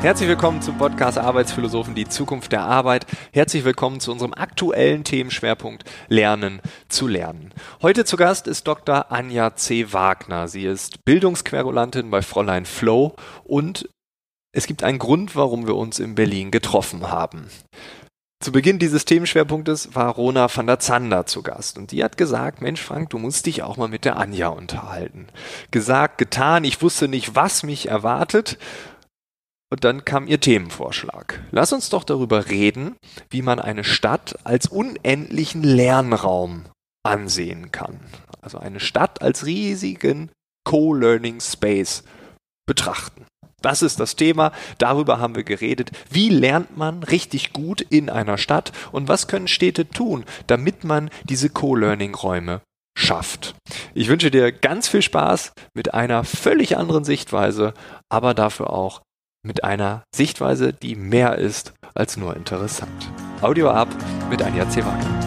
Herzlich willkommen zum Podcast Arbeitsphilosophen, die Zukunft der Arbeit. Herzlich willkommen zu unserem aktuellen Themenschwerpunkt Lernen zu lernen. Heute zu Gast ist Dr. Anja C. Wagner. Sie ist Bildungsquerulantin bei Fräulein Flow und es gibt einen Grund, warum wir uns in Berlin getroffen haben. Zu Beginn dieses Themenschwerpunktes war Rona van der Zander zu Gast und die hat gesagt, Mensch Frank, du musst dich auch mal mit der Anja unterhalten. Gesagt, getan, ich wusste nicht, was mich erwartet und dann kam ihr Themenvorschlag. Lass uns doch darüber reden, wie man eine Stadt als unendlichen Lernraum ansehen kann. Also eine Stadt als riesigen Co-Learning Space betrachten. Das ist das Thema, darüber haben wir geredet. Wie lernt man richtig gut in einer Stadt und was können Städte tun, damit man diese Co-Learning-Räume schafft. Ich wünsche dir ganz viel Spaß mit einer völlig anderen Sichtweise, aber dafür auch mit einer Sichtweise, die mehr ist als nur interessant. Audio ab mit Anja C. Wagner.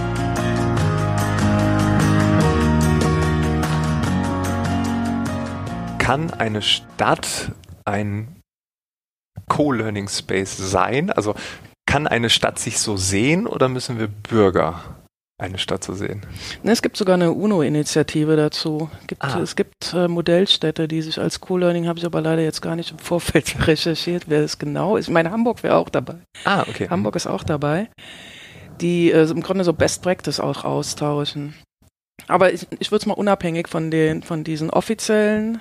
Kann eine Stadt ein Co-Learning Space sein? Also kann eine Stadt sich so sehen oder müssen wir Bürger eine Stadt zu sehen. Es gibt sogar eine UNO-Initiative dazu. Gibt, ah. Es gibt äh, Modellstädte, die sich als Co-Learning, habe ich aber leider jetzt gar nicht im Vorfeld recherchiert, wer es genau ist. Ich meine, Hamburg wäre auch dabei. Ah, okay. Hamburg ist auch dabei. Die äh, im Grunde so Best Practice auch austauschen. Aber ich, ich würde es mal unabhängig von, den, von diesen offiziellen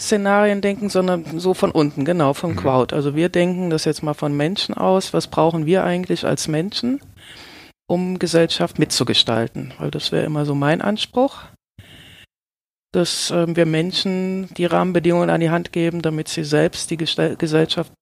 Szenarien denken, sondern so von unten, genau, vom mhm. Crowd. Also wir denken das jetzt mal von Menschen aus. Was brauchen wir eigentlich als Menschen? Um Gesellschaft mitzugestalten, weil das wäre immer so mein Anspruch, dass äh, wir Menschen die Rahmenbedingungen an die Hand geben, damit sie selbst die Gestal Gesellschaft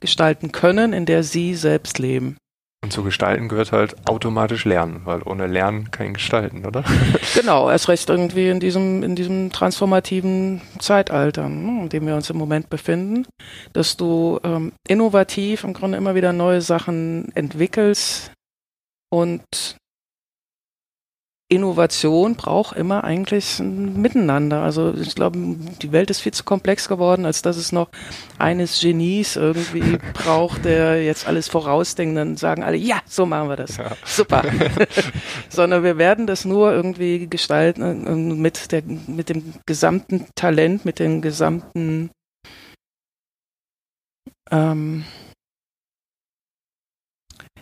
gestalten können, in der sie selbst leben. Und zu gestalten gehört halt automatisch lernen, weil ohne Lernen kein Gestalten, oder? genau, erst recht irgendwie in diesem, in diesem transformativen Zeitalter, hm, in dem wir uns im Moment befinden, dass du ähm, innovativ im Grunde immer wieder neue Sachen entwickelst, und Innovation braucht immer eigentlich ein Miteinander. Also ich glaube, die Welt ist viel zu komplex geworden, als dass es noch eines Genies irgendwie braucht, der jetzt alles vorausdenkt. Dann sagen alle, ja, so machen wir das. Ja. Super. Sondern wir werden das nur irgendwie gestalten mit, der, mit dem gesamten Talent, mit dem gesamten ähm,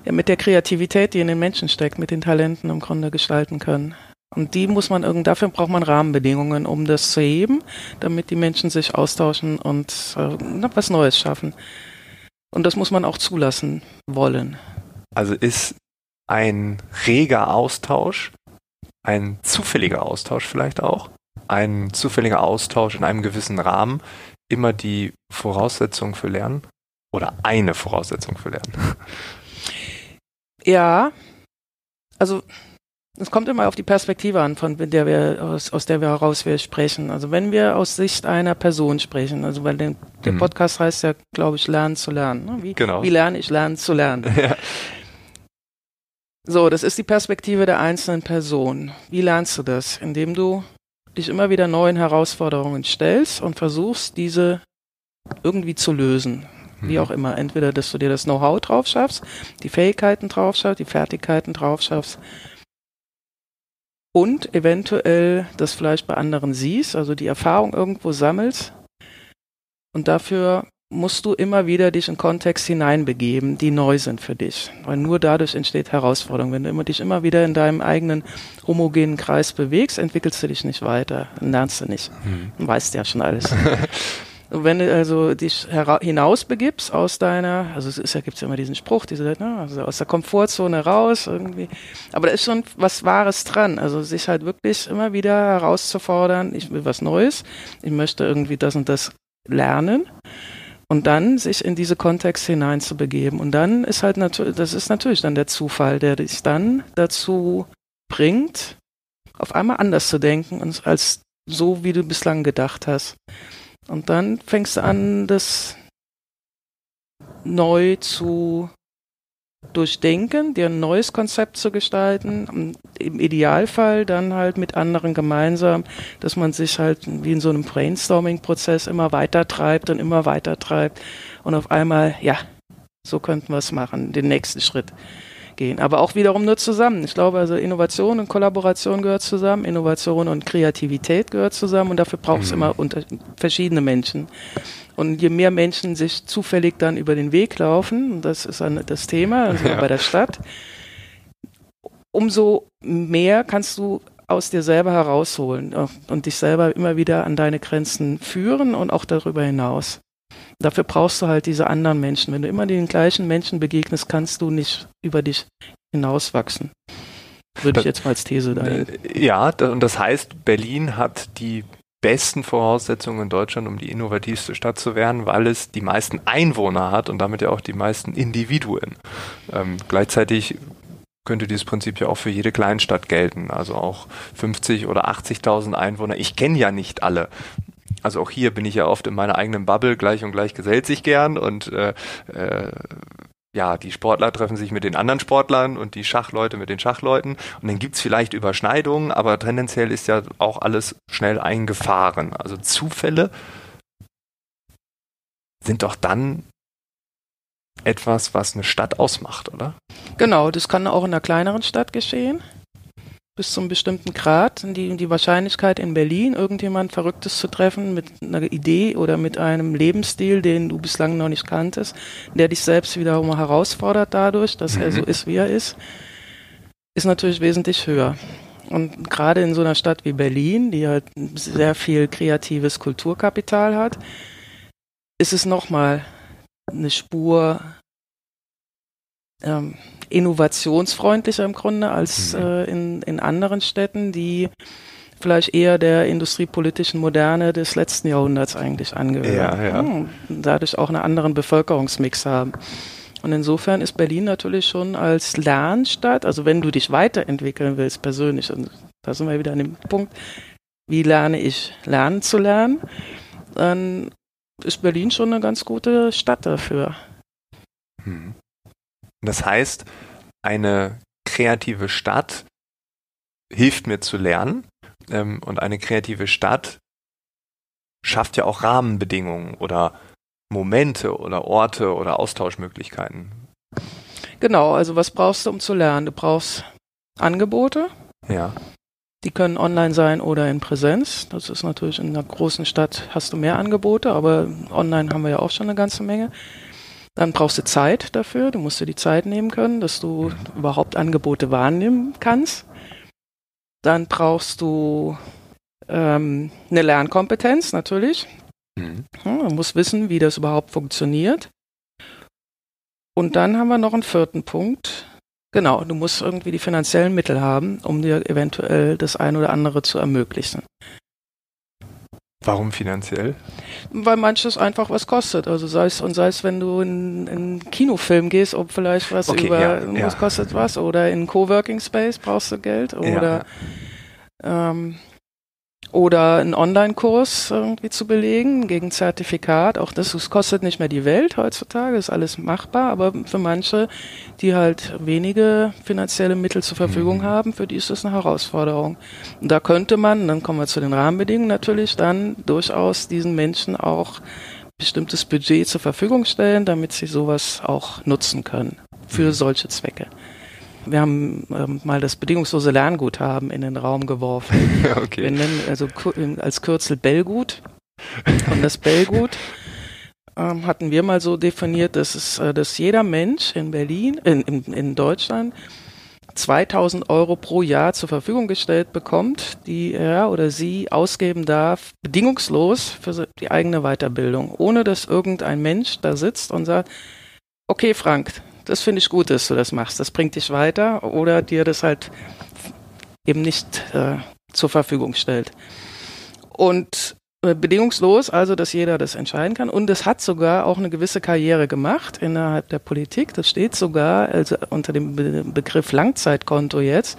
ja, mit der Kreativität, die in den Menschen steckt, mit den Talenten im Grunde gestalten können. Und die muss man irgendwie, dafür braucht man Rahmenbedingungen, um das zu heben, damit die Menschen sich austauschen und äh, was Neues schaffen. Und das muss man auch zulassen wollen. Also ist ein reger Austausch, ein zufälliger Austausch vielleicht auch, ein zufälliger Austausch in einem gewissen Rahmen immer die Voraussetzung für Lernen oder eine Voraussetzung für Lernen? Ja, also es kommt immer auf die Perspektive an, von der wir aus, aus der wir heraus wir sprechen. Also wenn wir aus Sicht einer Person sprechen, also weil den, der mhm. Podcast heißt ja, glaube ich, lernen zu lernen. Ne? Wie, genau. wie lerne ich lernen zu lernen? Ja. So, das ist die Perspektive der einzelnen Person. Wie lernst du das? Indem du dich immer wieder neuen Herausforderungen stellst und versuchst, diese irgendwie zu lösen wie auch immer. Entweder, dass du dir das Know-how drauf schaffst, die Fähigkeiten drauf schaffst, die Fertigkeiten drauf schaffst und eventuell das vielleicht bei anderen siehst, also die Erfahrung irgendwo sammelst und dafür musst du immer wieder dich in Kontext hineinbegeben, die neu sind für dich. Weil nur dadurch entsteht Herausforderung. Wenn du immer, dich immer wieder in deinem eigenen homogenen Kreis bewegst, entwickelst du dich nicht weiter, lernst du nicht. Hm. Du weißt ja schon alles. wenn du also dich hinaus begibst aus deiner, also es ist ja, gibt's ja immer diesen Spruch, diese, ne, also aus der Komfortzone raus irgendwie. Aber da ist schon was Wahres dran. Also sich halt wirklich immer wieder herauszufordern, ich will was Neues, ich möchte irgendwie das und das lernen. Und dann sich in diese Kontexte hineinzubegeben. Und dann ist halt natürlich, das ist natürlich dann der Zufall, der dich dann dazu bringt, auf einmal anders zu denken, als so, wie du bislang gedacht hast. Und dann fängst du an, das neu zu durchdenken, dir ein neues Konzept zu gestalten. Im Idealfall dann halt mit anderen gemeinsam, dass man sich halt wie in so einem Brainstorming-Prozess immer weiter treibt und immer weiter treibt und auf einmal, ja, so könnten wir es machen, den nächsten Schritt gehen. Aber auch wiederum nur zusammen. Ich glaube, also Innovation und Kollaboration gehört zusammen, Innovation und Kreativität gehört zusammen und dafür braucht es mhm. immer unter verschiedene Menschen. Und je mehr Menschen sich zufällig dann über den Weg laufen, das ist dann das Thema, also ja. bei der Stadt, umso mehr kannst du aus dir selber herausholen äh, und dich selber immer wieder an deine Grenzen führen und auch darüber hinaus. Dafür brauchst du halt diese anderen Menschen. Wenn du immer den gleichen Menschen begegnest, kannst du nicht über dich hinauswachsen. Würde ich jetzt mal als These dahin. Äh, ja, und das heißt, Berlin hat die besten Voraussetzungen in Deutschland, um die innovativste Stadt zu werden, weil es die meisten Einwohner hat und damit ja auch die meisten Individuen. Ähm, gleichzeitig könnte dieses Prinzip ja auch für jede Kleinstadt gelten, also auch 50 oder 80.000 Einwohner. Ich kenne ja nicht alle. Also auch hier bin ich ja oft in meiner eigenen Bubble, gleich und gleich gesellt sich gern und äh, äh, ja, die Sportler treffen sich mit den anderen Sportlern und die Schachleute mit den Schachleuten. Und dann gibt's vielleicht Überschneidungen, aber tendenziell ist ja auch alles schnell eingefahren. Also Zufälle sind doch dann etwas, was eine Stadt ausmacht, oder? Genau, das kann auch in einer kleineren Stadt geschehen bis zum bestimmten Grad die, die Wahrscheinlichkeit in Berlin, irgendjemand Verrücktes zu treffen mit einer Idee oder mit einem Lebensstil, den du bislang noch nicht kanntest, der dich selbst wiederum herausfordert dadurch, dass mhm. er so mhm. ist, wie er ist, ist natürlich wesentlich höher. Und gerade in so einer Stadt wie Berlin, die halt sehr viel kreatives Kulturkapital hat, ist es nochmal eine Spur ähm, innovationsfreundlicher im Grunde als mhm. äh, in, in anderen Städten, die vielleicht eher der industriepolitischen Moderne des letzten Jahrhunderts eigentlich angehören. Ja, ja. Hm, dadurch auch einen anderen Bevölkerungsmix haben. Und insofern ist Berlin natürlich schon als Lernstadt, also wenn du dich weiterentwickeln willst persönlich, und da sind wir wieder an dem Punkt, wie lerne ich lernen zu lernen, dann ist Berlin schon eine ganz gute Stadt dafür. Hm. Das heißt, eine kreative Stadt hilft mir zu lernen ähm, und eine kreative Stadt schafft ja auch Rahmenbedingungen oder Momente oder Orte oder Austauschmöglichkeiten. Genau, also was brauchst du, um zu lernen? Du brauchst Angebote. Ja. Die können online sein oder in Präsenz. Das ist natürlich in einer großen Stadt hast du mehr Angebote, aber online haben wir ja auch schon eine ganze Menge. Dann brauchst du Zeit dafür. Du musst dir die Zeit nehmen können, dass du überhaupt Angebote wahrnehmen kannst. Dann brauchst du ähm, eine Lernkompetenz natürlich. Mhm. Ja, man muss wissen, wie das überhaupt funktioniert. Und dann haben wir noch einen vierten Punkt. Genau, du musst irgendwie die finanziellen Mittel haben, um dir eventuell das ein oder andere zu ermöglichen. Warum finanziell? Weil manches einfach was kostet. Also sei es, und sei es, wenn du in, in einen Kinofilm gehst, ob vielleicht was okay, über, ja, ja. was kostet was, oder in Coworking Space brauchst du Geld, oder, ja. ähm, oder einen Online-Kurs irgendwie zu belegen gegen Zertifikat. Auch das, das kostet nicht mehr die Welt heutzutage, ist alles machbar, aber für manche, die halt wenige finanzielle Mittel zur Verfügung mhm. haben, für die ist das eine Herausforderung. Und da könnte man, dann kommen wir zu den Rahmenbedingungen natürlich, dann durchaus diesen Menschen auch bestimmtes Budget zur Verfügung stellen, damit sie sowas auch nutzen können für solche Zwecke. Wir haben ähm, mal das bedingungslose Lernguthaben in den Raum geworfen. okay. Wir nennen also als Kürzel Bellgut. Und das Bellgut ähm, hatten wir mal so definiert, dass, es, äh, dass jeder Mensch in Berlin, in, in, in Deutschland, 2000 Euro pro Jahr zur Verfügung gestellt bekommt, die er oder sie ausgeben darf, bedingungslos für die eigene Weiterbildung, ohne dass irgendein Mensch da sitzt und sagt, okay Frank, das finde ich gut, dass du das machst. Das bringt dich weiter oder dir das halt eben nicht äh, zur Verfügung stellt. Und äh, bedingungslos, also dass jeder das entscheiden kann. Und es hat sogar auch eine gewisse Karriere gemacht innerhalb der Politik. Das steht sogar also unter dem Be Begriff Langzeitkonto jetzt,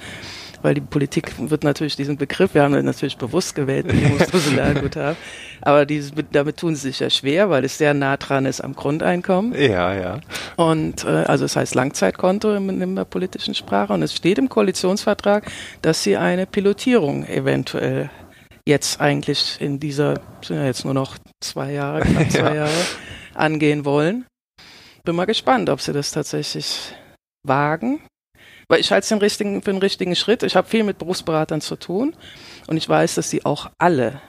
weil die Politik wird natürlich diesen Begriff, wir haben ihn natürlich bewusst gewählt, die Berufsguthaben, aber dieses, damit tun sie sich ja schwer, weil es sehr nah dran ist am Grundeinkommen. Ja, ja. Und äh, also es heißt Langzeitkonto in, in der politischen Sprache und es steht im Koalitionsvertrag, dass sie eine Pilotierung eventuell jetzt eigentlich in dieser, sind ja jetzt nur noch zwei Jahre, knapp zwei ja. Jahre, angehen wollen. Bin mal gespannt, ob sie das tatsächlich wagen. Weil ich halte es richtigen, für den richtigen Schritt. Ich habe viel mit Berufsberatern zu tun und ich weiß, dass sie auch alle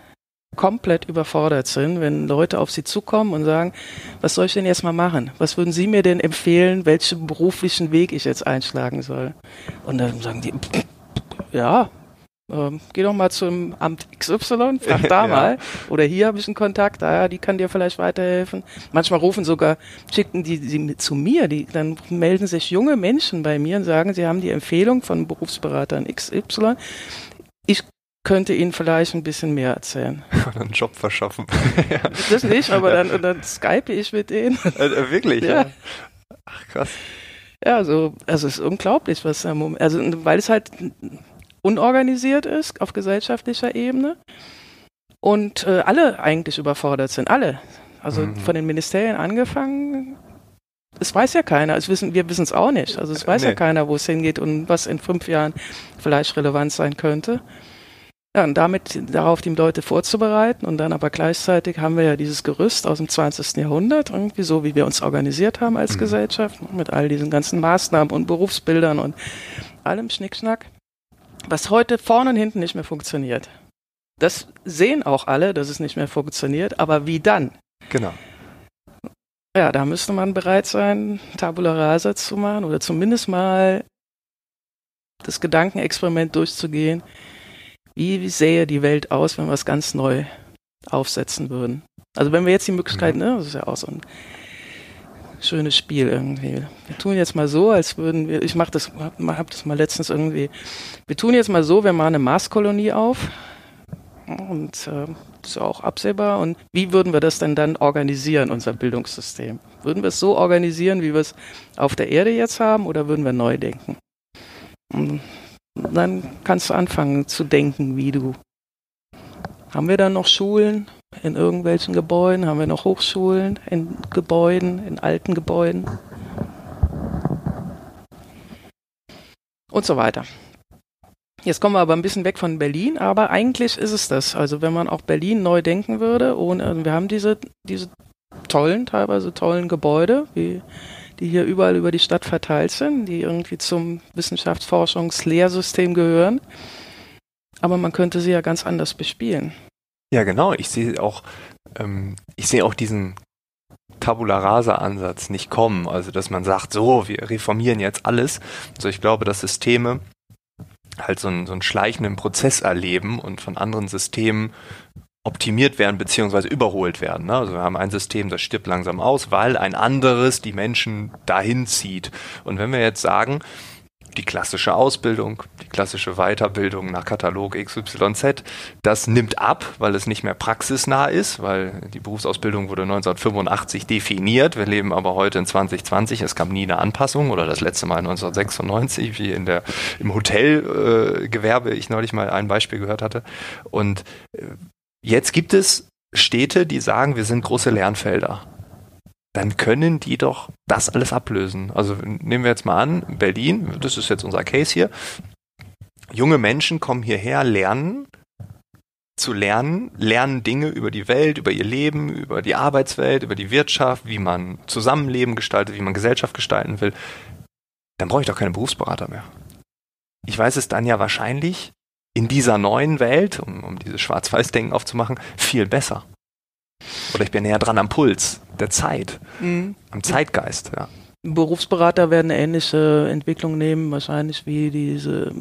komplett überfordert sind, wenn Leute auf sie zukommen und sagen, was soll ich denn jetzt mal machen? Was würden Sie mir denn empfehlen, welchen beruflichen Weg ich jetzt einschlagen soll? Und dann sagen die, ja, ähm, geh doch mal zum Amt XY, frag da ja. mal. Oder hier habe ich einen Kontakt, da, ja, die kann dir vielleicht weiterhelfen. Manchmal rufen sogar, schicken die, die zu mir, die, dann melden sich junge Menschen bei mir und sagen, sie haben die Empfehlung von Berufsberatern XY. Ich könnte Ihnen vielleicht ein bisschen mehr erzählen. Und einen Job verschaffen. das nicht, aber dann, dann skype ich mit denen. Äh, wirklich? Ja. ja. Ach, krass. Ja, so, also es ist unglaublich, was da, also, weil es halt unorganisiert ist auf gesellschaftlicher Ebene und äh, alle eigentlich überfordert sind, alle. Also mhm. von den Ministerien angefangen, es weiß ja keiner, es wissen, wir wissen es auch nicht. Also es weiß nee. ja keiner, wo es hingeht und was in fünf Jahren vielleicht relevant sein könnte. Ja, und damit darauf die Leute vorzubereiten und dann aber gleichzeitig haben wir ja dieses Gerüst aus dem 20. Jahrhundert, irgendwie so, wie wir uns organisiert haben als mhm. Gesellschaft, mit all diesen ganzen Maßnahmen und Berufsbildern und allem Schnickschnack was heute vorne und hinten nicht mehr funktioniert. Das sehen auch alle, dass es nicht mehr funktioniert, aber wie dann? Genau. Ja, da müsste man bereit sein, Tabula Rasa zu machen oder zumindest mal das Gedankenexperiment durchzugehen. Wie, wie sähe die Welt aus, wenn wir es ganz neu aufsetzen würden? Also wenn wir jetzt die Möglichkeit, mhm. ne, das ist ja auch so ein schönes Spiel irgendwie. Wir tun jetzt mal so, als würden wir, ich mach das, hab, das mal letztens irgendwie, wir tun jetzt mal so, wir machen eine Marskolonie auf und äh, das ist auch absehbar. Und wie würden wir das denn dann organisieren, unser Bildungssystem? Würden wir es so organisieren, wie wir es auf der Erde jetzt haben, oder würden wir neu denken? Und dann kannst du anfangen zu denken, wie du. Haben wir dann noch Schulen? In irgendwelchen Gebäuden? Haben wir noch Hochschulen in Gebäuden, in alten Gebäuden? Und so weiter. Jetzt kommen wir aber ein bisschen weg von Berlin, aber eigentlich ist es das. Also wenn man auch Berlin neu denken würde, ohne, also wir haben diese, diese tollen, teilweise tollen Gebäude, wie, die hier überall über die Stadt verteilt sind, die irgendwie zum Wissenschaftsforschungslehrsystem gehören. Aber man könnte sie ja ganz anders bespielen. Ja, genau. Ich sehe auch, ähm, ich sehe auch diesen Tabula Rasa Ansatz nicht kommen. Also, dass man sagt, so, wir reformieren jetzt alles. Also, ich glaube, dass Systeme halt so einen, so einen schleichenden Prozess erleben und von anderen Systemen optimiert werden beziehungsweise überholt werden. Ne? Also wir haben ein System, das stirbt langsam aus, weil ein anderes die Menschen dahin zieht. Und wenn wir jetzt sagen, die klassische Ausbildung, die klassische Weiterbildung nach Katalog XYZ, das nimmt ab, weil es nicht mehr praxisnah ist, weil die Berufsausbildung wurde 1985 definiert. Wir leben aber heute in 2020. Es gab nie eine Anpassung oder das letzte Mal 1996, wie in der, im Hotelgewerbe äh, ich neulich mal ein Beispiel gehört hatte. Und äh, jetzt gibt es Städte, die sagen, wir sind große Lernfelder dann können die doch das alles ablösen. Also nehmen wir jetzt mal an, Berlin, das ist jetzt unser Case hier. Junge Menschen kommen hierher, lernen, zu lernen, lernen Dinge über die Welt, über ihr Leben, über die Arbeitswelt, über die Wirtschaft, wie man Zusammenleben gestaltet, wie man Gesellschaft gestalten will. Dann brauche ich doch keine Berufsberater mehr. Ich weiß es dann ja wahrscheinlich in dieser neuen Welt, um, um dieses Schwarz-Weiß-Denken aufzumachen, viel besser. Oder ich bin näher dran am Puls der Zeit, mhm. am Zeitgeist, ja. Berufsberater werden ähnliche Entwicklung nehmen, wahrscheinlich wie diese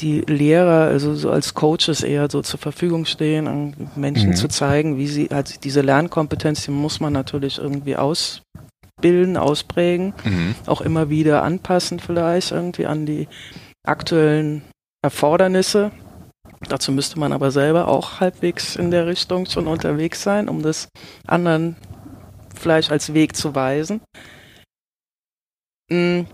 die Lehrer, also so als Coaches eher so zur Verfügung stehen, Menschen mhm. zu zeigen, wie sie, also diese Lernkompetenz, die muss man natürlich irgendwie ausbilden, ausprägen, mhm. auch immer wieder anpassen vielleicht irgendwie an die aktuellen Erfordernisse Dazu müsste man aber selber auch halbwegs in der Richtung schon unterwegs sein, um das anderen vielleicht als Weg zu weisen. Hm.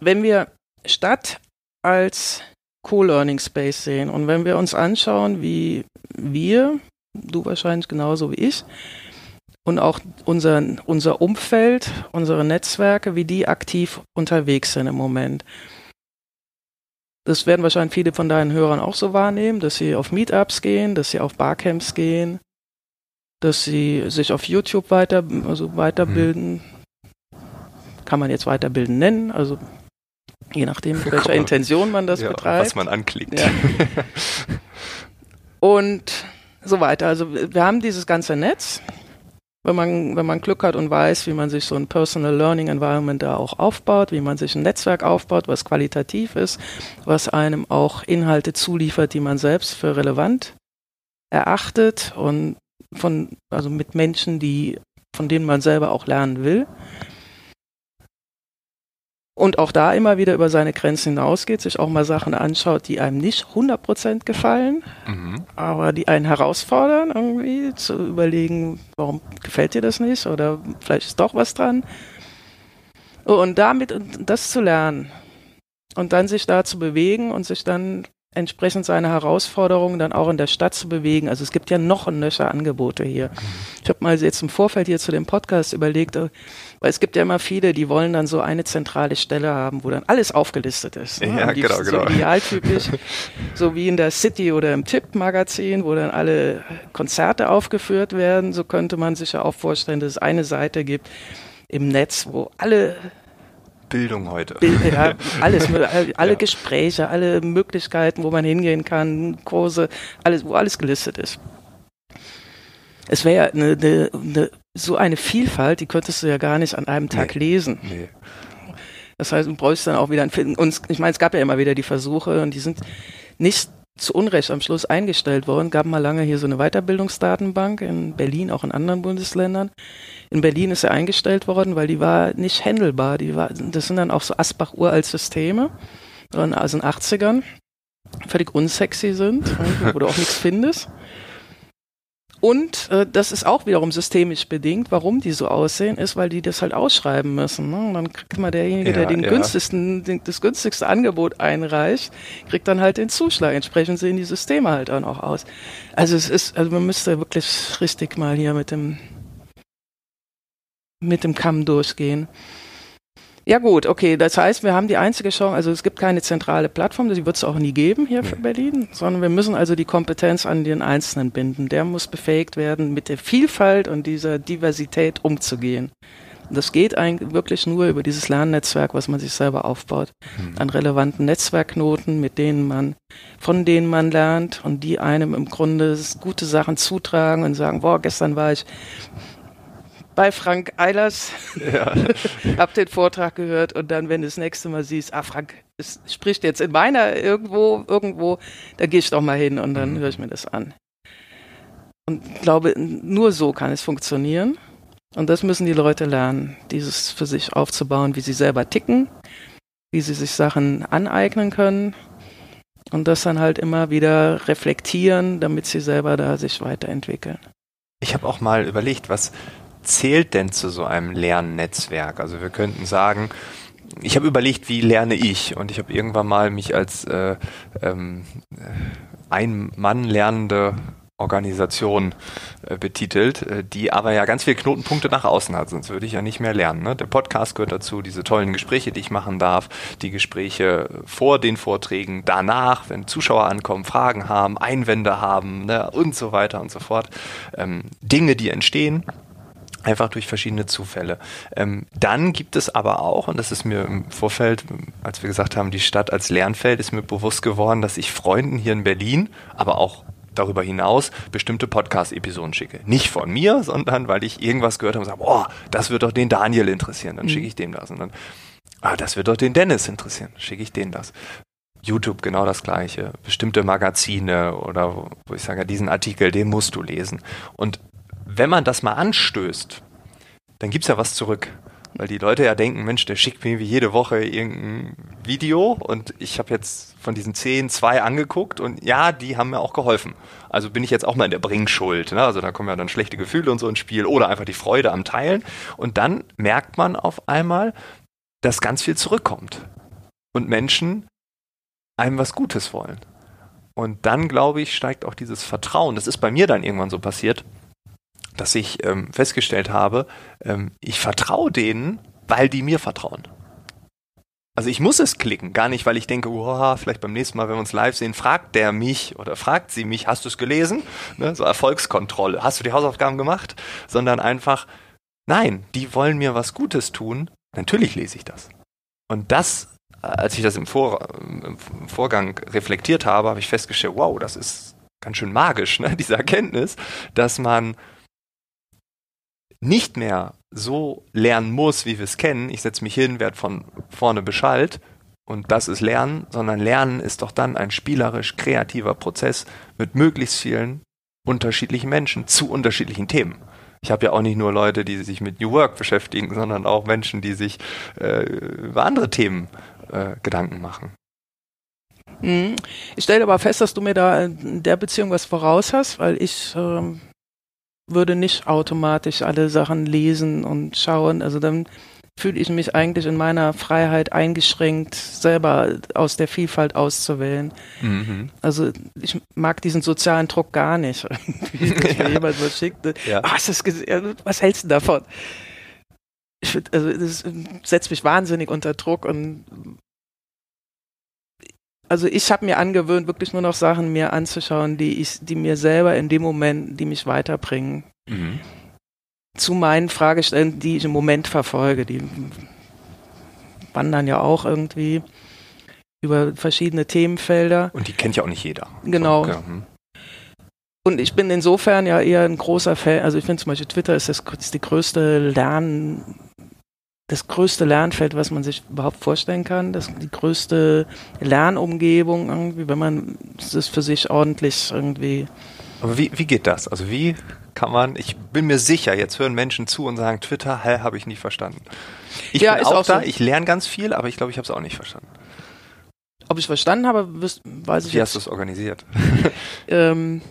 Wenn wir statt als Co-Learning Space sehen. Und wenn wir uns anschauen, wie wir, du wahrscheinlich genauso wie ich, und auch unser, unser Umfeld, unsere Netzwerke, wie die aktiv unterwegs sind im Moment. Das werden wahrscheinlich viele von deinen Hörern auch so wahrnehmen, dass sie auf Meetups gehen, dass sie auf Barcamps gehen, dass sie sich auf YouTube weiter, also weiterbilden. Mhm. Kann man jetzt weiterbilden nennen, also je nachdem, mit welcher Intention man das ja, betreibt. Was man anklickt. Ja. Und so weiter. Also wir haben dieses ganze Netz. Wenn man, wenn man Glück hat und weiß, wie man sich so ein Personal Learning Environment da auch aufbaut, wie man sich ein Netzwerk aufbaut, was qualitativ ist, was einem auch Inhalte zuliefert, die man selbst für relevant erachtet und von, also mit Menschen, die, von denen man selber auch lernen will. Und auch da immer wieder über seine Grenzen hinausgeht, sich auch mal Sachen anschaut, die einem nicht 100% gefallen, mhm. aber die einen herausfordern, irgendwie zu überlegen, warum gefällt dir das nicht oder vielleicht ist doch was dran. Und damit das zu lernen und dann sich da zu bewegen und sich dann entsprechend seine Herausforderungen dann auch in der Stadt zu bewegen. Also es gibt ja noch ein nöcher Angebote hier. Ich habe mal jetzt im Vorfeld hier zu dem Podcast überlegt, äh, weil es gibt ja immer viele, die wollen dann so eine zentrale Stelle haben, wo dann alles aufgelistet ist. Ne? Ja, genau, so genau. idealtypisch, so wie in der City oder im Tipp-Magazin, wo dann alle Konzerte aufgeführt werden. So könnte man sich ja auch vorstellen, dass es eine Seite gibt im Netz, wo alle Bildung heute. Ja, alles, alle ja. Gespräche, alle Möglichkeiten, wo man hingehen kann, Kurse, alles, wo alles gelistet ist. Es wäre ja eine, eine, eine, so eine Vielfalt, die könntest du ja gar nicht an einem Tag nee. lesen. Nee. Das heißt, du bräuchst dann auch wieder ein und ich meine, es gab ja immer wieder die Versuche und die sind nicht zu Unrecht am Schluss eingestellt worden. Gab mal lange hier so eine Weiterbildungsdatenbank in Berlin, auch in anderen Bundesländern. In Berlin ist sie eingestellt worden, weil die war nicht handelbar. Die war, das sind dann auch so Asbach-Uralt-Systeme, also in den 80ern, völlig unsexy sind, wo du auch nichts findest. Und äh, das ist auch wiederum systemisch bedingt. Warum die so aussehen, ist, weil die das halt ausschreiben müssen. Ne? Und dann kriegt mal derjenige, ja, der den ja. günstigsten, den, das günstigste Angebot einreicht, kriegt dann halt den Zuschlag. Entsprechend sehen die Systeme halt auch noch aus. Also es ist, also man müsste wirklich richtig mal hier mit dem mit dem Kamm durchgehen. Ja gut, okay, das heißt, wir haben die einzige Chance, also es gibt keine zentrale Plattform, die wird es auch nie geben hier für Berlin, sondern wir müssen also die Kompetenz an den Einzelnen binden. Der muss befähigt werden, mit der Vielfalt und dieser Diversität umzugehen. Und das geht eigentlich wirklich nur über dieses Lernnetzwerk, was man sich selber aufbaut, mhm. an relevanten Netzwerkknoten, mit denen man, von denen man lernt und die einem im Grunde gute Sachen zutragen und sagen, boah, gestern war ich bei Frank Eilers. Ja. hab den Vortrag gehört und dann, wenn du das nächste Mal siehst, ah, Frank, es spricht jetzt in meiner irgendwo, irgendwo, da gehe ich doch mal hin und dann mhm. höre ich mir das an. Und ich glaube, nur so kann es funktionieren. Und das müssen die Leute lernen, dieses für sich aufzubauen, wie sie selber ticken, wie sie sich Sachen aneignen können und das dann halt immer wieder reflektieren, damit sie selber da sich weiterentwickeln. Ich habe auch mal überlegt, was zählt denn zu so einem Lernnetzwerk? Also wir könnten sagen, ich habe überlegt, wie lerne ich? Und ich habe irgendwann mal mich als äh, ähm, ein Mann lernende Organisation äh, betitelt, äh, die aber ja ganz viele Knotenpunkte nach außen hat, sonst würde ich ja nicht mehr lernen. Ne? Der Podcast gehört dazu, diese tollen Gespräche, die ich machen darf, die Gespräche vor den Vorträgen, danach, wenn Zuschauer ankommen, Fragen haben, Einwände haben ne? und so weiter und so fort. Ähm, Dinge, die entstehen Einfach durch verschiedene Zufälle. Ähm, dann gibt es aber auch, und das ist mir im Vorfeld, als wir gesagt haben, die Stadt als Lernfeld, ist mir bewusst geworden, dass ich Freunden hier in Berlin, aber auch darüber hinaus bestimmte Podcast-Episoden schicke. Nicht von mir, sondern weil ich irgendwas gehört habe und sage, boah, das wird doch den Daniel interessieren, dann mhm. schicke ich dem das. Und dann, ah, das wird doch den Dennis interessieren, schicke ich dem das. YouTube genau das gleiche. Bestimmte Magazine oder wo, wo ich sage, diesen Artikel, den musst du lesen. Und wenn man das mal anstößt, dann gibt es ja was zurück. Weil die Leute ja denken, Mensch, der schickt mir wie jede Woche irgendein Video und ich habe jetzt von diesen zehn zwei angeguckt und ja, die haben mir auch geholfen. Also bin ich jetzt auch mal in der Bringschuld. Ne? Also da kommen ja dann schlechte Gefühle und so ins Spiel oder einfach die Freude am Teilen. Und dann merkt man auf einmal, dass ganz viel zurückkommt. Und Menschen einem was Gutes wollen. Und dann, glaube ich, steigt auch dieses Vertrauen. Das ist bei mir dann irgendwann so passiert, dass ich ähm, festgestellt habe, ähm, ich vertraue denen, weil die mir vertrauen. Also ich muss es klicken, gar nicht, weil ich denke, oh, vielleicht beim nächsten Mal, wenn wir uns live sehen, fragt der mich oder fragt sie mich, hast du es gelesen? Ne, so Erfolgskontrolle, hast du die Hausaufgaben gemacht? Sondern einfach, nein, die wollen mir was Gutes tun, natürlich lese ich das. Und das, als ich das im, Vor im Vorgang reflektiert habe, habe ich festgestellt, wow, das ist ganz schön magisch, ne? diese Erkenntnis, dass man nicht mehr so lernen muss, wie wir es kennen, ich setze mich hin, werde von vorne beschallt und das ist Lernen, sondern Lernen ist doch dann ein spielerisch kreativer Prozess mit möglichst vielen unterschiedlichen Menschen zu unterschiedlichen Themen. Ich habe ja auch nicht nur Leute, die sich mit New Work beschäftigen, sondern auch Menschen, die sich äh, über andere Themen äh, Gedanken machen. Mhm. Ich stelle aber fest, dass du mir da in der Beziehung was voraus hast, weil ich ähm, würde nicht automatisch alle Sachen lesen und schauen. Also dann fühle ich mich eigentlich in meiner Freiheit eingeschränkt, selber aus der Vielfalt auszuwählen. Mhm. Also ich mag diesen sozialen Druck gar nicht, wie das mir jemand was schickt. Ja. Ah, das, was hältst du davon? Ich find, also das setzt mich wahnsinnig unter Druck und also ich habe mir angewöhnt, wirklich nur noch Sachen mir anzuschauen, die ich, die mir selber in dem Moment, die mich weiterbringen. Mhm. Zu meinen Fragestellen, die ich im Moment verfolge, die wandern ja auch irgendwie über verschiedene Themenfelder. Und die kennt ja auch nicht jeder. Genau. Okay. Hm. Und ich bin insofern ja eher ein großer Fan, also ich finde zum Beispiel Twitter ist, das, ist die größte Lern, das größte Lernfeld, was man sich überhaupt vorstellen kann. Das die größte Lernumgebung irgendwie, wenn man es für sich ordentlich irgendwie. Aber wie, wie geht das? Also wie kann man, ich bin mir sicher, jetzt hören Menschen zu und sagen, Twitter, hä, habe ich nicht verstanden. Ich ja, bin auch, auch da, so. ich lerne ganz viel, aber ich glaube, ich habe es auch nicht verstanden. Ob ich verstanden habe, weiß ich Wie hast du es organisiert? ähm,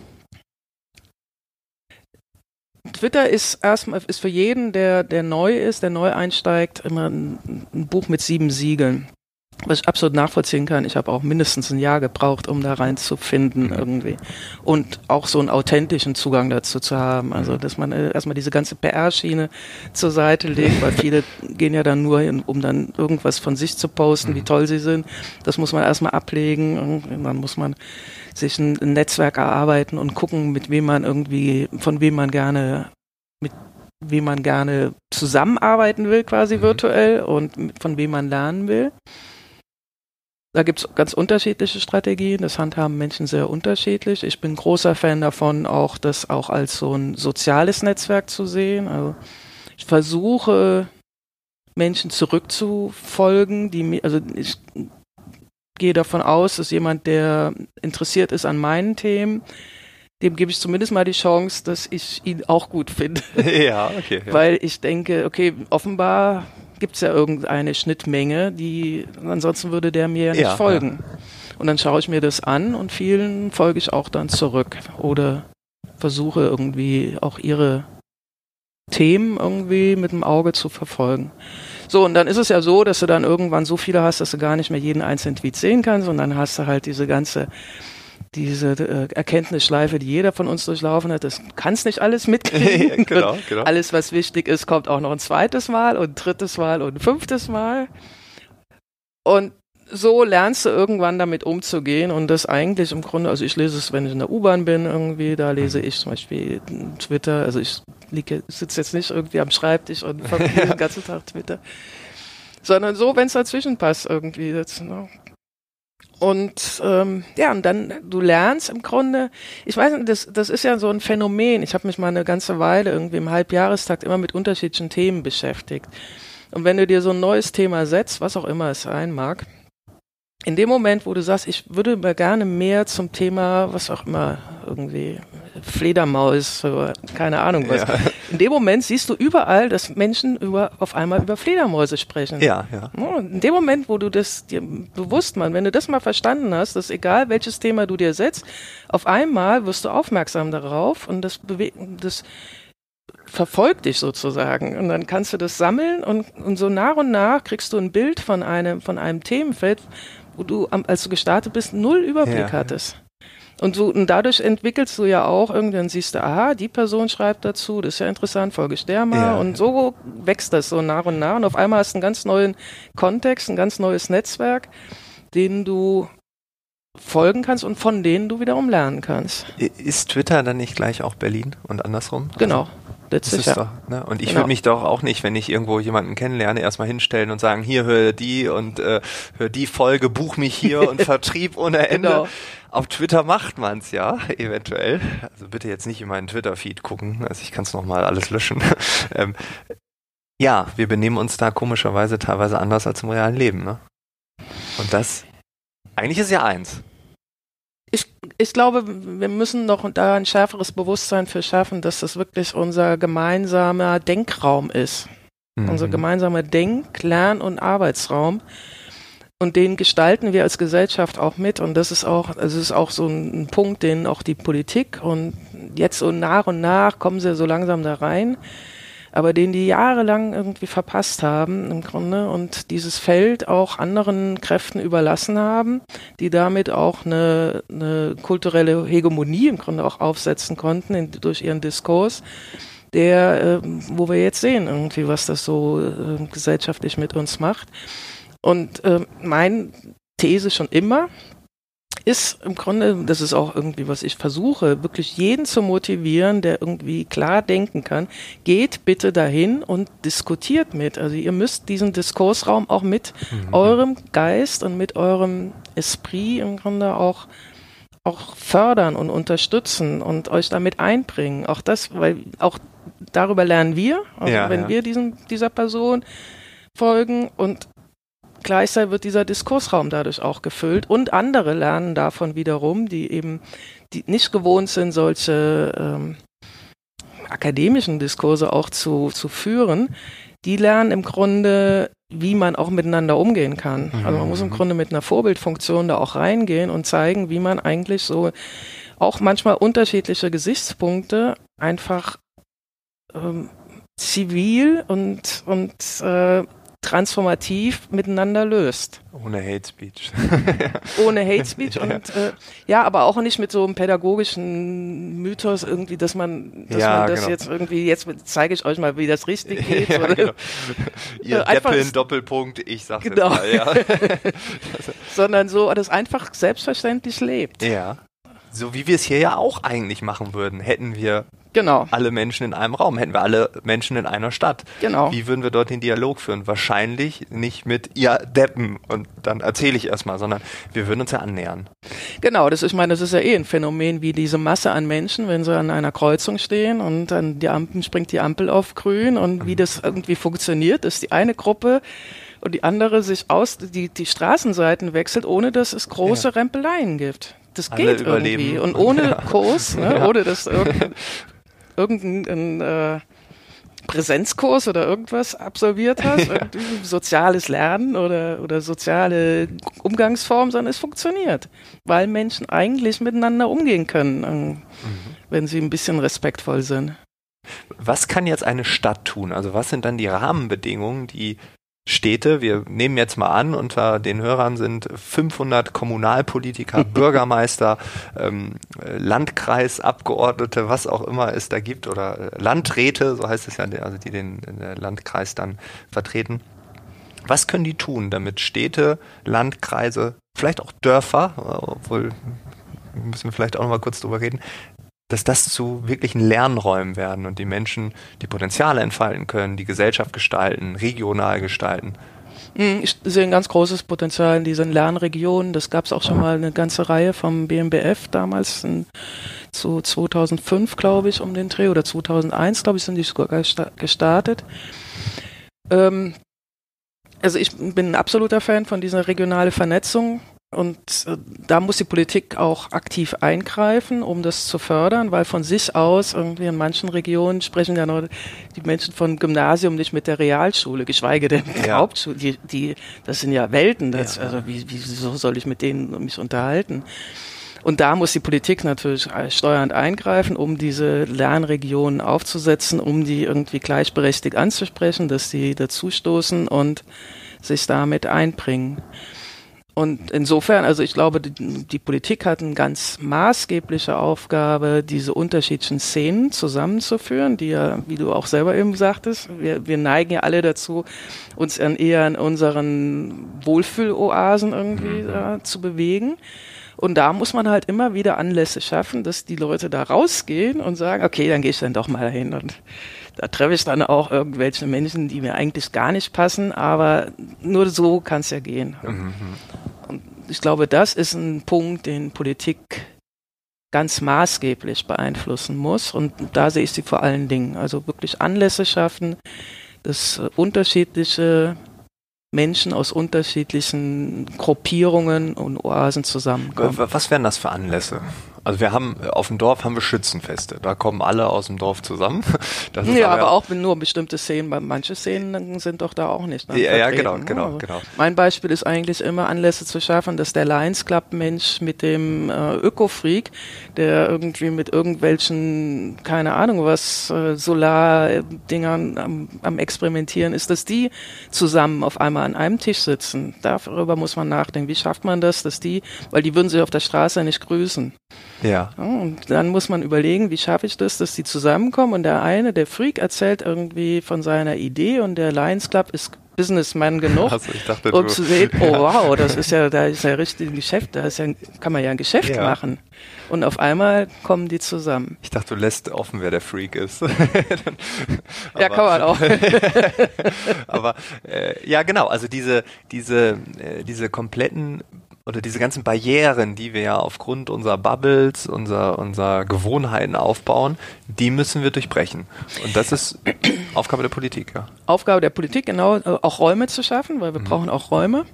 Twitter ist erstmal ist für jeden, der der neu ist, der neu einsteigt, immer ein, ein Buch mit sieben Siegeln. Was ich absolut nachvollziehen kann. Ich habe auch mindestens ein Jahr gebraucht, um da reinzufinden mhm. irgendwie. Und auch so einen authentischen Zugang dazu zu haben. Also, dass man äh, erstmal diese ganze PR-Schiene zur Seite legt, weil viele gehen ja dann nur hin, um dann irgendwas von sich zu posten, wie mhm. toll sie sind. Das muss man erstmal ablegen und dann muss man sich ein, ein Netzwerk erarbeiten und gucken, mit wem man irgendwie, von wem man gerne, mit wem man gerne zusammenarbeiten will, quasi mhm. virtuell und von wem man lernen will. Da gibt es ganz unterschiedliche Strategien, das handhaben Menschen sehr unterschiedlich. Ich bin großer Fan davon, auch das auch als so ein soziales Netzwerk zu sehen. Also ich versuche Menschen zurückzufolgen, die also ich gehe davon aus, dass jemand, der interessiert ist an meinen Themen, dem gebe ich zumindest mal die Chance, dass ich ihn auch gut finde. Ja, okay. Ja. Weil ich denke, okay, offenbar gibt es ja irgendeine Schnittmenge, die ansonsten würde der mir ja nicht ja, folgen. Ja. Und dann schaue ich mir das an und vielen folge ich auch dann zurück oder versuche irgendwie auch ihre Themen irgendwie mit dem Auge zu verfolgen. So, und dann ist es ja so, dass du dann irgendwann so viele hast, dass du gar nicht mehr jeden einzelnen Tweet sehen kannst und dann hast du halt diese ganze diese äh, Erkenntnisschleife, die jeder von uns durchlaufen hat, das kannst nicht alles mitkriegen. genau, genau. Alles, was wichtig ist, kommt auch noch ein zweites Mal und ein drittes Mal und ein fünftes Mal. Und so lernst du irgendwann damit umzugehen und das eigentlich im Grunde, also ich lese es, wenn ich in der U-Bahn bin irgendwie, da lese ich zum Beispiel Twitter, also ich sitze jetzt nicht irgendwie am Schreibtisch und verbiete den ganzen Tag Twitter, sondern so, wenn es dazwischen passt irgendwie. Das, ne? Und ähm, ja, und dann, du lernst im Grunde, ich weiß nicht, das, das ist ja so ein Phänomen. Ich habe mich mal eine ganze Weile irgendwie im Halbjahrestakt immer mit unterschiedlichen Themen beschäftigt. Und wenn du dir so ein neues Thema setzt, was auch immer es sein mag, in dem Moment, wo du sagst, ich würde mir gerne mehr zum Thema, was auch immer, irgendwie Fledermaus, keine Ahnung was. Ja. In dem Moment siehst du überall, dass Menschen über, auf einmal über Fledermäuse sprechen. Ja, ja. In dem Moment, wo du das dir bewusst machst, wenn du das mal verstanden hast, dass egal welches Thema du dir setzt, auf einmal wirst du aufmerksam darauf und das bewegt, das verfolgt dich sozusagen. Und dann kannst du das sammeln und, und so nach und nach kriegst du ein Bild von einem, von einem Themenfeld, wo du, als du gestartet bist, null Überblick Ja. hattest. Und, so, und dadurch entwickelst du ja auch, irgendwann siehst du, aha, die Person schreibt dazu, das ist ja interessant, folge mal. Ja. Und so wächst das so nach und nach. Und auf einmal hast du einen ganz neuen Kontext, ein ganz neues Netzwerk, den du folgen kannst und von denen du wiederum lernen kannst. Ist Twitter dann nicht gleich auch Berlin und andersrum? Genau. Das Letztlich ist ja. doch, ne? Und ich Genau. würde mich doch auch nicht, wenn ich irgendwo jemanden kennenlerne, erstmal hinstellen und sagen, hier hör die und äh, hör die Folge, buch mich hier und Vertrieb ohne Ende. Genau. Auf Twitter macht man's ja, eventuell. Also bitte jetzt nicht in meinen Twitter-Feed gucken, also ich kann es nochmal alles löschen. ähm, ja, wir benehmen uns da komischerweise teilweise anders als im realen Leben, ne? Und das, eigentlich ist ja eins. Ich, ich glaube, wir müssen noch da ein schärferes Bewusstsein für schaffen, dass das wirklich unser gemeinsamer Denkraum ist. Unser Mhm. gemeinsamer Denk-, Lern- und Arbeitsraum. Und den gestalten wir als Gesellschaft auch mit. Und das ist auch, es ist auch so ein, ein Punkt, den auch die Politik und jetzt so nach und nach kommen sie so langsam da rein, aber den die jahrelang irgendwie verpasst haben im Grunde und dieses Feld auch anderen Kräften überlassen haben, die damit auch eine, eine kulturelle Hegemonie im Grunde auch aufsetzen konnten in, durch ihren Diskurs der, äh, wo wir jetzt sehen, irgendwie, was das so äh, gesellschaftlich mit uns macht. Und äh, mein These schon immer ist im Grunde, das ist auch irgendwie, was ich versuche, wirklich jeden zu motivieren, der irgendwie klar denken kann, geht bitte dahin und diskutiert mit. Also ihr müsst diesen Diskursraum auch mit Mhm. eurem Geist und mit eurem Esprit im Grunde auch auch fördern und unterstützen und euch damit einbringen. Auch das, weil auch darüber lernen wir, also Ja, wenn ja. wir diesem, dieser Person folgen und gleichzeitig wird dieser Diskursraum dadurch auch gefüllt und andere lernen davon wiederum, die eben die nicht gewohnt sind, solche ähm, akademischen Diskurse auch zu, zu führen, die lernen im Grunde, wie man auch miteinander umgehen kann. Also man muss im Mhm. Grunde mit einer Vorbildfunktion da auch reingehen und zeigen, wie man eigentlich so auch manchmal unterschiedliche Gesichtspunkte einfach ähm, zivil und, und äh, transformativ miteinander löst. Ohne Hate Speech. Ohne Hate Speech Ja. und äh, ja, aber auch nicht mit so einem pädagogischen Mythos irgendwie, dass man, dass Ja, man das genau. jetzt irgendwie, jetzt zeige ich euch mal, wie das richtig geht. ja, genau. Ihr Äh, Deppeln, Doppelpunkt, ich sag's Genau. jetzt mal. Ja. Sondern so, das einfach selbstverständlich lebt. ja. So wie wir es hier ja auch eigentlich machen würden, hätten wir Genau, alle Menschen in einem Raum, hätten wir alle Menschen in einer Stadt. genau. Wie würden wir dort den Dialog führen? Wahrscheinlich nicht mit ihr Deppen und dann erzähle ich erstmal, sondern wir würden uns ja annähern. Genau, das ist, ich meine, das ist ja eh ein Phänomen wie diese Masse an Menschen, wenn sie an einer Kreuzung stehen und dann die Ampel springt die Ampel auf grün und wie das irgendwie funktioniert, dass die eine Gruppe und die andere sich aus die die Straßenseiten wechselt, ohne dass es große Ja. Rempeleien gibt. Das Alle geht überleben. irgendwie und ohne Kurs, ne, Ja. ohne dass irgendein, irgendein äh, Präsenzkurs oder irgendwas absolviert hast, irgendwie soziales Lernen oder, oder soziale Umgangsform, sondern es funktioniert, weil Menschen eigentlich miteinander umgehen können, ähm, wenn sie ein bisschen respektvoll sind. Was kann jetzt eine Stadt tun? Also was sind dann die Rahmenbedingungen, die Städte, wir nehmen jetzt mal an, unter den Hörern sind 500 Kommunalpolitiker, Bürgermeister, ähm, äh, Landkreisabgeordnete, was auch immer es da gibt, oder äh, Landräte, so heißt es ja, also die den äh, Landkreis dann vertreten. Was können die tun, damit Städte, Landkreise, vielleicht auch Dörfer, äh, obwohl müssen wir vielleicht auch noch mal kurz drüber reden, dass das zu wirklichen Lernräumen werden und die Menschen die Potenziale entfalten können, die Gesellschaft gestalten, regional gestalten. Mm, Ich sehe ein ganz großes Potenzial in diesen Lernregionen. Das gab es auch schon mal eine ganze Reihe vom BMBF damals in, zu 2005, glaube ich, um den Dreh oder 2001, glaube ich, sind die sogar gesta- gestartet. Ähm, also ich bin ein absoluter Fan von dieser regionalen Vernetzung und äh, da muss die Politik auch aktiv eingreifen, um das zu fördern, weil von sich aus irgendwie in manchen Regionen sprechen ja noch die Menschen von Gymnasium nicht mit der Realschule, geschweige denn der Ja. Hauptschule. Die, die, das sind ja Welten. Das, Ja. Also wie, wieso soll ich mit denen mich unterhalten? Und da muss die Politik natürlich steuernd eingreifen, um diese Lernregionen aufzusetzen, um die irgendwie gleichberechtigt anzusprechen, dass sie dazustoßen und sich damit einbringen. Und insofern, also ich glaube, die, die, Politik hat eine ganz maßgebliche Aufgabe, diese unterschiedlichen Szenen zusammenzuführen, die ja, wie du auch selber eben sagtest, wir, wir neigen ja alle dazu, uns eher in unseren Wohlfühloasen irgendwie mhm. äh, zu bewegen. Und da muss man halt immer wieder Anlässe schaffen, dass die Leute da rausgehen und sagen, okay, dann gehe ich dann doch mal hin. Und da treffe ich dann auch irgendwelche Menschen, die mir eigentlich gar nicht passen, aber nur so kann es ja gehen. Mhm. Ich glaube, das ist ein Punkt, den Politik ganz maßgeblich beeinflussen muss. Und da sehe ich sie vor allen Dingen. Also wirklich Anlässe schaffen, dass unterschiedliche Menschen aus unterschiedlichen Gruppierungen und Oasen zusammenkommen. Was wären das für Anlässe? Also wir haben auf dem Dorf haben wir Schützenfeste. Da kommen alle aus dem Dorf zusammen. ja, aber, aber auch nur bestimmte Szenen. Manche Szenen sind doch da auch nicht. Ja, ja, genau, genau, also genau. Mein Beispiel ist eigentlich immer Anlässe zu schaffen, dass der Lions Club Mensch mit dem äh, Öko-Freak, der irgendwie mit irgendwelchen, keine Ahnung was, äh, Solar-Dingern am, am Experimentieren ist, dass die zusammen auf einmal an einem Tisch sitzen. Darüber muss man nachdenken. Wie schafft man das, dass die, weil die würden sich auf der Straße nicht grüßen. Ja. Und dann muss man überlegen, wie schaffe ich das, dass die zusammenkommen und der eine, der Freak, erzählt irgendwie von seiner Idee und der Lions Club ist Businessman genug, also dachte, um zu sehen, oh wow, das ist ja, da ist ja richtig ein Geschäft, da ist ja, kann man ja ein Geschäft ja. machen. Und auf einmal kommen die zusammen. Ich dachte, du lässt offen, wer der Freak ist. ja, kann man auch. aber äh, ja, genau, also diese, diese, äh, diese kompletten oder diese ganzen Barrieren, die wir ja aufgrund unserer Bubbles, unserer, unserer Gewohnheiten aufbauen, die müssen wir durchbrechen. Und das ist Aufgabe der Politik, ja. Aufgabe der Politik, genau, auch Räume zu schaffen, weil wir mhm. brauchen auch Räume.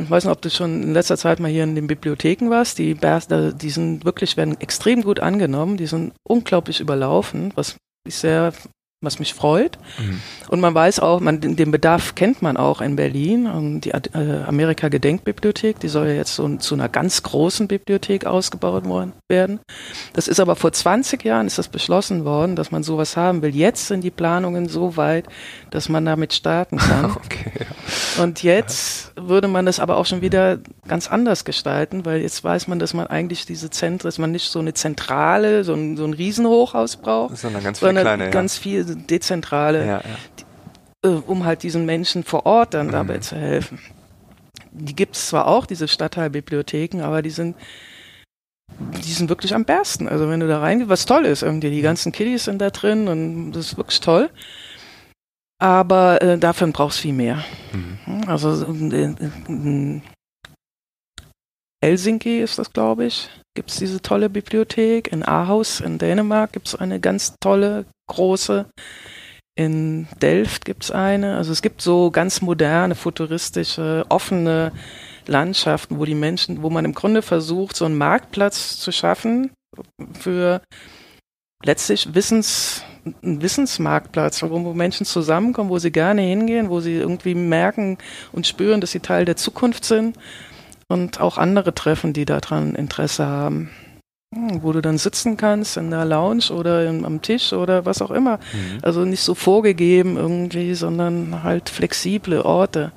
Ich weiß nicht, ob du schon in letzter Zeit mal hier in den Bibliotheken warst. Die, die sind wirklich, werden extrem gut angenommen. Die sind unglaublich überlaufen, was ich sehr was mich freut. Mhm. Und man weiß auch, man, den Bedarf kennt man auch in Berlin. Und die äh, Amerika-Gedenkbibliothek, die soll ja jetzt so zu einer ganz großen Bibliothek ausgebaut worden, werden. Das ist aber vor 20 Jahren ist das beschlossen worden, dass man sowas haben will. Jetzt sind die Planungen so weit, dass man damit starten kann. Okay, ja. Und jetzt würde man das aber auch schon wieder ganz anders gestalten, weil jetzt weiß man, dass man eigentlich diese Zentren, dass man nicht so eine Zentrale, so ein, so ein Riesenhochhaus braucht, sondern ganz viele kleine, ganz ja. viel dezentrale, ja, die, äh, um halt diesen Menschen vor Ort dann mhm. dabei zu helfen. Die gibt es zwar auch, diese Stadtteilbibliotheken, aber die sind die sind wirklich am besten. Also wenn du da reingehst, was toll ist, irgendwie die ganzen Kiddies sind da drin und das ist wirklich toll. Aber äh, dafür brauchst du viel mehr. Mhm. Also in, in Helsinki ist das, glaube ich, gibt es diese tolle Bibliothek. In Aarhus in Dänemark gibt es eine ganz tolle, große. In Delft gibt es eine. Also es gibt so ganz moderne, futuristische, offene Landschaften, wo die Menschen, wo man im Grunde versucht, so einen Marktplatz zu schaffen für letztlich Wissens, ein Wissensmarktplatz, wo Menschen zusammenkommen, wo sie gerne hingehen, wo sie irgendwie merken und spüren, dass sie Teil der Zukunft sind und auch andere treffen, die daran Interesse haben. Hm, wo du dann sitzen kannst in der Lounge oder im, am Tisch oder was auch immer. Mhm. Also nicht so vorgegeben irgendwie, sondern halt flexible Orte.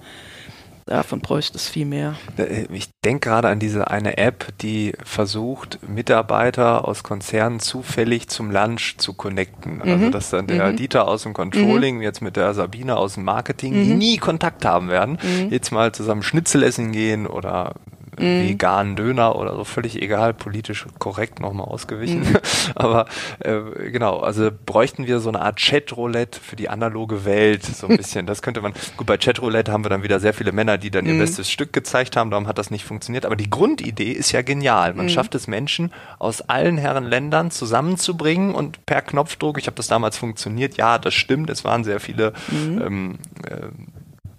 Davon bräuchte es viel mehr. Äh, ich denke gerade an diese eine App, die versucht, Mitarbeiter aus Konzernen zufällig zum Lunch zu connecten. Also, mhm. Also dass dann der mhm. Dieter aus dem Controlling mhm. jetzt mit der Sabine aus dem Marketing, die mhm. nie Kontakt haben werden, mhm. jetzt mal zusammen Schnitzel essen gehen oder mhm. veganen Döner oder so, völlig egal, politisch korrekt nochmal ausgewichen. Mhm. Aber äh, genau, also bräuchten wir so eine Art Chatroulette für die analoge Welt, so ein bisschen. Das könnte man, gut, bei Chatroulette haben wir dann wieder sehr viele Männer, die dann ihr mhm. bestes Stück gezeigt haben, darum hat das nicht funktioniert. Aber die Grundidee ist ja genial. Man mhm. schafft es Menschen aus allen Herren Ländern zusammenzubringen und per Knopfdruck, ich habe das damals funktioniert, ja, das stimmt, es waren sehr viele mhm. ähm, äh,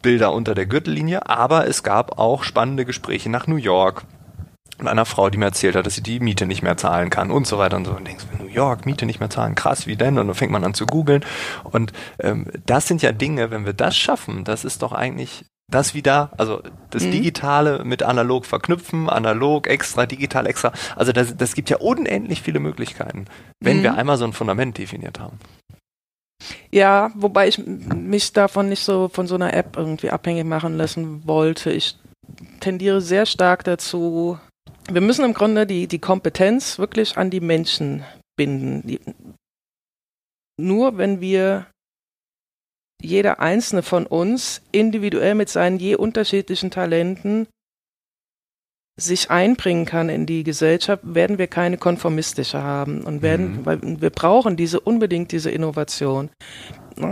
Bilder unter der Gürtellinie, aber es gab auch spannende Gespräche nach New York und einer Frau, die mir erzählt hat, dass sie die Miete nicht mehr zahlen kann und so weiter und so. Und denkst, New York, Miete nicht mehr zahlen, krass, wie denn? Und dann fängt man an zu googeln. Und ähm, das sind ja Dinge, wenn wir das schaffen, das ist doch eigentlich das wieder, also das mhm. Digitale mit analog verknüpfen, analog, extra, digital, extra. Also das, das gibt ja unendlich viele Möglichkeiten, wenn mhm. wir einmal so ein Fundament definiert haben. Ja, wobei ich mich davon nicht so von so einer App irgendwie abhängig machen lassen wollte. Ich tendiere sehr stark dazu, wir müssen im Grunde die, die Kompetenz wirklich an die Menschen binden. Die, nur wenn wir jeder einzelne von uns individuell mit seinen je unterschiedlichen Talenten sich einbringen kann in die Gesellschaft, werden wir keine konformistische haben und werden, mhm. weil wir brauchen diese unbedingt diese Innovation.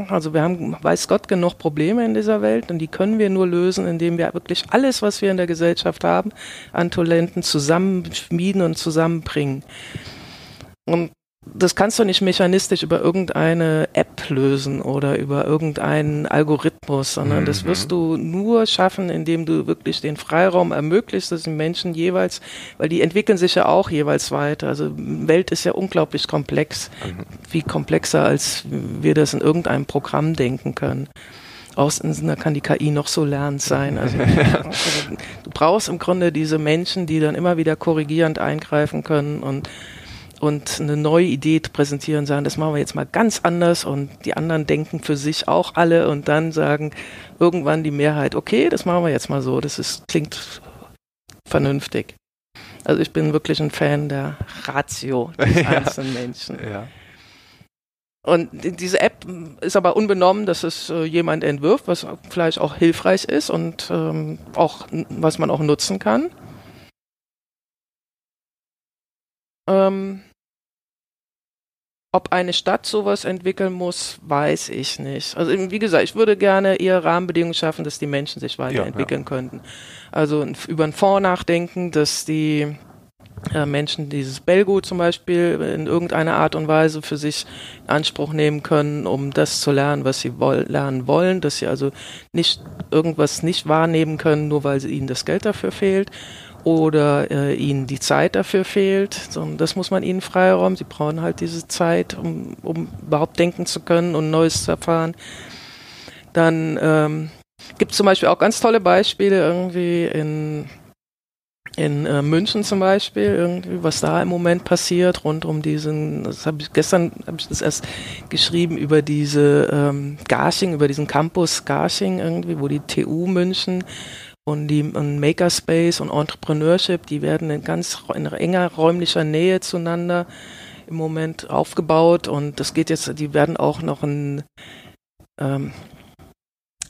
Also wir haben, weiß Gott, genug Probleme in dieser Welt und die können wir nur lösen, indem wir wirklich alles, was wir in der Gesellschaft haben, an Talenten zusammenschmieden und zusammenbringen. Und das kannst du nicht mechanistisch über irgendeine App lösen oder über irgendeinen Algorithmus, sondern mhm. das wirst du nur schaffen, indem du wirklich den Freiraum ermöglicht, dass die Menschen jeweils, weil die entwickeln sich ja auch jeweils weiter. Also Welt ist ja unglaublich komplex, mhm. viel komplexer, als wir das in irgendeinem Programm denken können. Außen da kann die KI noch so lernend sein. Also, also, du brauchst im Grunde diese Menschen, die dann immer wieder korrigierend eingreifen können und und eine neue Idee präsentieren, sagen, das machen wir jetzt mal ganz anders und die anderen denken für sich auch alle und dann sagen irgendwann die Mehrheit, okay, das machen wir jetzt mal so, das ist, klingt vernünftig. Also ich bin wirklich ein Fan der Ratio des ja. einzelnen Menschen. Ja. Und diese App ist aber unbenommen, dass es äh, jemand entwirft, was vielleicht auch hilfreich ist und ähm, auch was man auch nutzen kann. Ähm, ob eine Stadt sowas entwickeln muss, weiß ich nicht. Also wie gesagt, ich würde gerne eher Rahmenbedingungen schaffen, dass die Menschen sich weiterentwickeln ja, ja. könnten. Also über einen Fonds nachdenken, dass die äh, Menschen dieses Belgo zum Beispiel in irgendeiner Art und Weise für sich in Anspruch nehmen können, um das zu lernen, was sie woll lernen wollen, dass sie also nicht irgendwas nicht wahrnehmen können, nur weil ihnen das Geld dafür fehlt oder äh, ihnen die Zeit dafür fehlt. So, das muss man ihnen freiräumen. Sie brauchen halt diese Zeit, um, um überhaupt denken zu können und Neues zu erfahren. Dann ähm, gibt es zum Beispiel auch ganz tolle Beispiele irgendwie in in äh, München zum Beispiel, irgendwie, was da im Moment passiert, rund um diesen, das habe ich gestern habe ich das erst geschrieben über diese ähm, Garching, über diesen Campus Garching irgendwie, wo die TU München und die und Makerspace und Entrepreneurship, die werden in ganz in enger räumlicher Nähe zueinander im Moment aufgebaut. Und das geht jetzt, die werden auch noch ein ähm,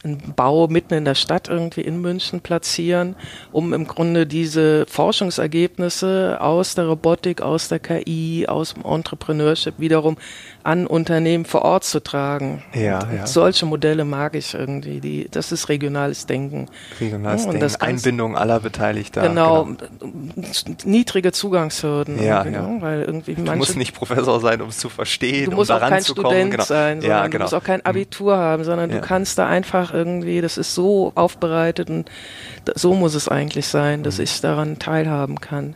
einen Bau mitten in der Stadt irgendwie in München platzieren, um im Grunde diese Forschungsergebnisse aus der Robotik, aus der KI, aus dem Entrepreneurship wiederum an Unternehmen vor Ort zu tragen. Ja, ja. Solche Modelle mag ich irgendwie. Die, das ist regionales Denken. Regionales ja, Denken, Einbindung aller Beteiligter. Genau, genau. niedrige Zugangshürden. Ja, ja. Weil irgendwie du musst nicht Professor sein, um es zu verstehen, du musst um auch kein Student genau. sein, ja, genau. du musst auch kein mhm. Abitur haben, sondern du kannst da einfach irgendwie, das ist so aufbereitet und so muss es eigentlich sein, dass mhm. ich daran teilhaben kann.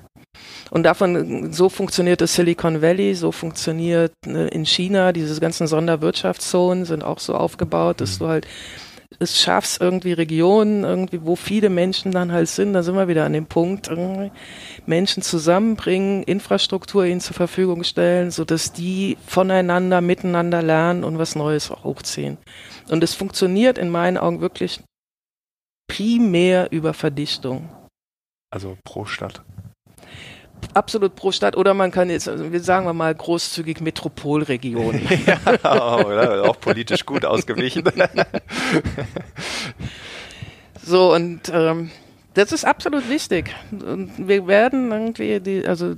Und davon, so funktioniert das Silicon Valley, so funktioniert ne, in China, diese ganzen Sonderwirtschaftszonen sind auch so aufgebaut, dass mhm. du halt es schaffst, irgendwie Regionen, irgendwie, wo viele Menschen dann halt sind, da sind wir wieder an dem Punkt, Menschen zusammenbringen, Infrastruktur ihnen zur Verfügung stellen, so dass die voneinander, miteinander lernen und was Neues hochziehen. Und es funktioniert in meinen Augen wirklich primär über Verdichtung. Also pro Stadt absolut pro Stadt oder man kann jetzt, also sagen wir mal, großzügig Metropolregion. ja, oder? auch politisch gut ausgewichen. so, und ähm, das ist absolut wichtig. Und wir werden irgendwie, die, also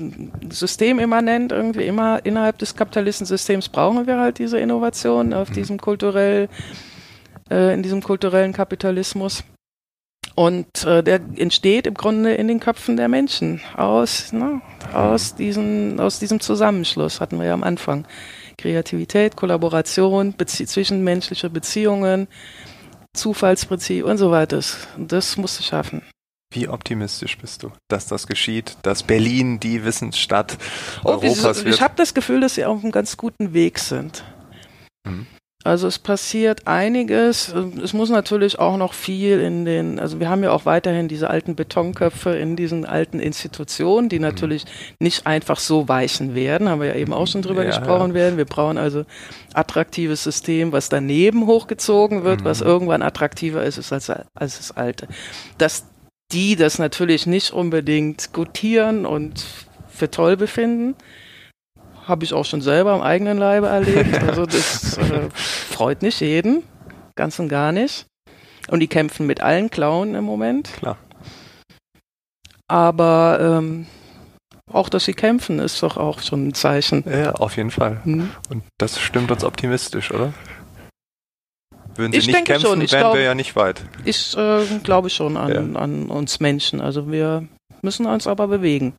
systemimmanent irgendwie immer innerhalb des Kapitalistensystems brauchen wir halt diese Innovation auf mhm. diesem kulturell, äh, in diesem kulturellen Kapitalismus. Und äh, der entsteht im Grunde in den Köpfen der Menschen aus, ne, aus, diesen, aus diesem Zusammenschluss, hatten wir ja am Anfang. Kreativität, Kollaboration, Bezie zwischenmenschliche Beziehungen, Zufallsprinzip und so weiter. Das musst du schaffen. Wie optimistisch bist du, dass das geschieht, dass Berlin die Wissensstadt oh, Europas ich, wird? Ich habe das Gefühl, dass sie auf einem ganz guten Weg sind. Also es passiert einiges. Es muss natürlich auch noch viel in den, also wir haben ja auch weiterhin diese alten Betonköpfe in diesen alten Institutionen, die mhm. natürlich nicht einfach so weichen werden, haben wir ja eben auch schon drüber ja, gesprochen ja. werden. Wir brauchen also attraktives System, was daneben hochgezogen wird, mhm. was irgendwann attraktiver ist, als, als das alte. Das die das natürlich nicht unbedingt gutieren und für toll befinden. Habe ich auch schon selber am eigenen Leibe erlebt. Also das äh, freut nicht jeden, ganz und gar nicht. Und die kämpfen mit allen Klauen im Moment. Klar. Aber ähm, auch, dass sie kämpfen, ist doch auch schon ein Zeichen. Ja, auf jeden Fall. Hm. Und das stimmt uns optimistisch, oder? Würden sie Ich nicht kämpfen, schon. Ich wären glaub- wir ja nicht weit. Ich äh, glaube schon an, Ja. an uns Menschen. Also wir müssen uns aber bewegen.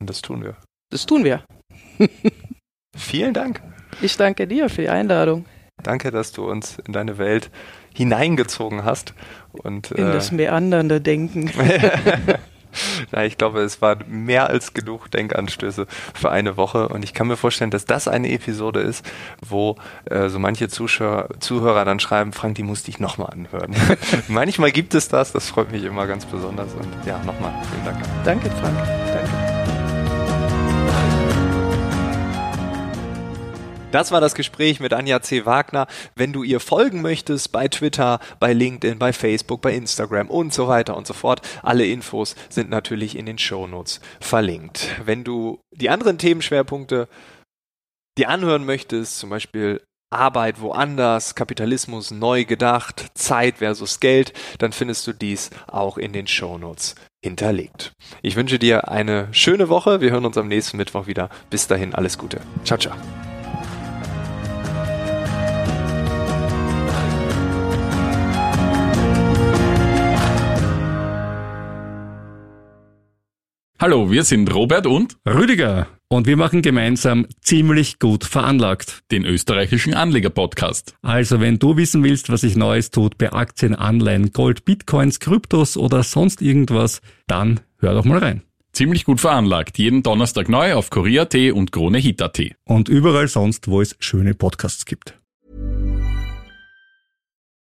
Und das tun wir. Das tun wir. Vielen Dank. Ich danke dir für die Einladung Danke, dass du uns in deine Welt hineingezogen hast. Und, in äh, das meandernde Denken. ja, ich glaube, es war mehr als genug Denkanstöße für eine Woche. Und ich kann mir vorstellen, dass das eine Episode ist, wo äh, so manche Zuschauer, Zuhörer dann schreiben, Frank, die musste ich nochmal anhören. Manchmal gibt es das, das freut mich immer ganz besonders. Und ja, nochmal, vielen Dank. Danke, Frank. Danke. Das war das Gespräch mit Anja C. Wagner. Wenn du ihr folgen möchtest bei Twitter, bei LinkedIn, bei Facebook, bei Instagram und so weiter und so fort, alle Infos sind natürlich in den Shownotes verlinkt. Wenn du die anderen Themenschwerpunkte dir anhören möchtest, zum Beispiel Arbeit woanders, Kapitalismus neu gedacht, Zeit versus Geld, dann findest du dies auch in den Shownotes hinterlegt. Ich wünsche dir eine schöne Woche. Wir hören uns am nächsten Mittwoch wieder. Bis dahin alles Gute. Ciao, ciao. Hallo, wir sind Robert und Rüdiger. Und wir machen gemeinsam ziemlich gut veranlagt. den österreichischen Anleger-Podcast. Also wenn du wissen willst, was sich Neues tut bei Aktien, Anleihen, Gold, Bitcoins, Kryptos oder sonst irgendwas, dann hör doch mal rein. Ziemlich gut veranlagt. Jeden Donnerstag neu auf Korea.at und KroneHit.at. Und überall sonst, wo es schöne Podcasts gibt.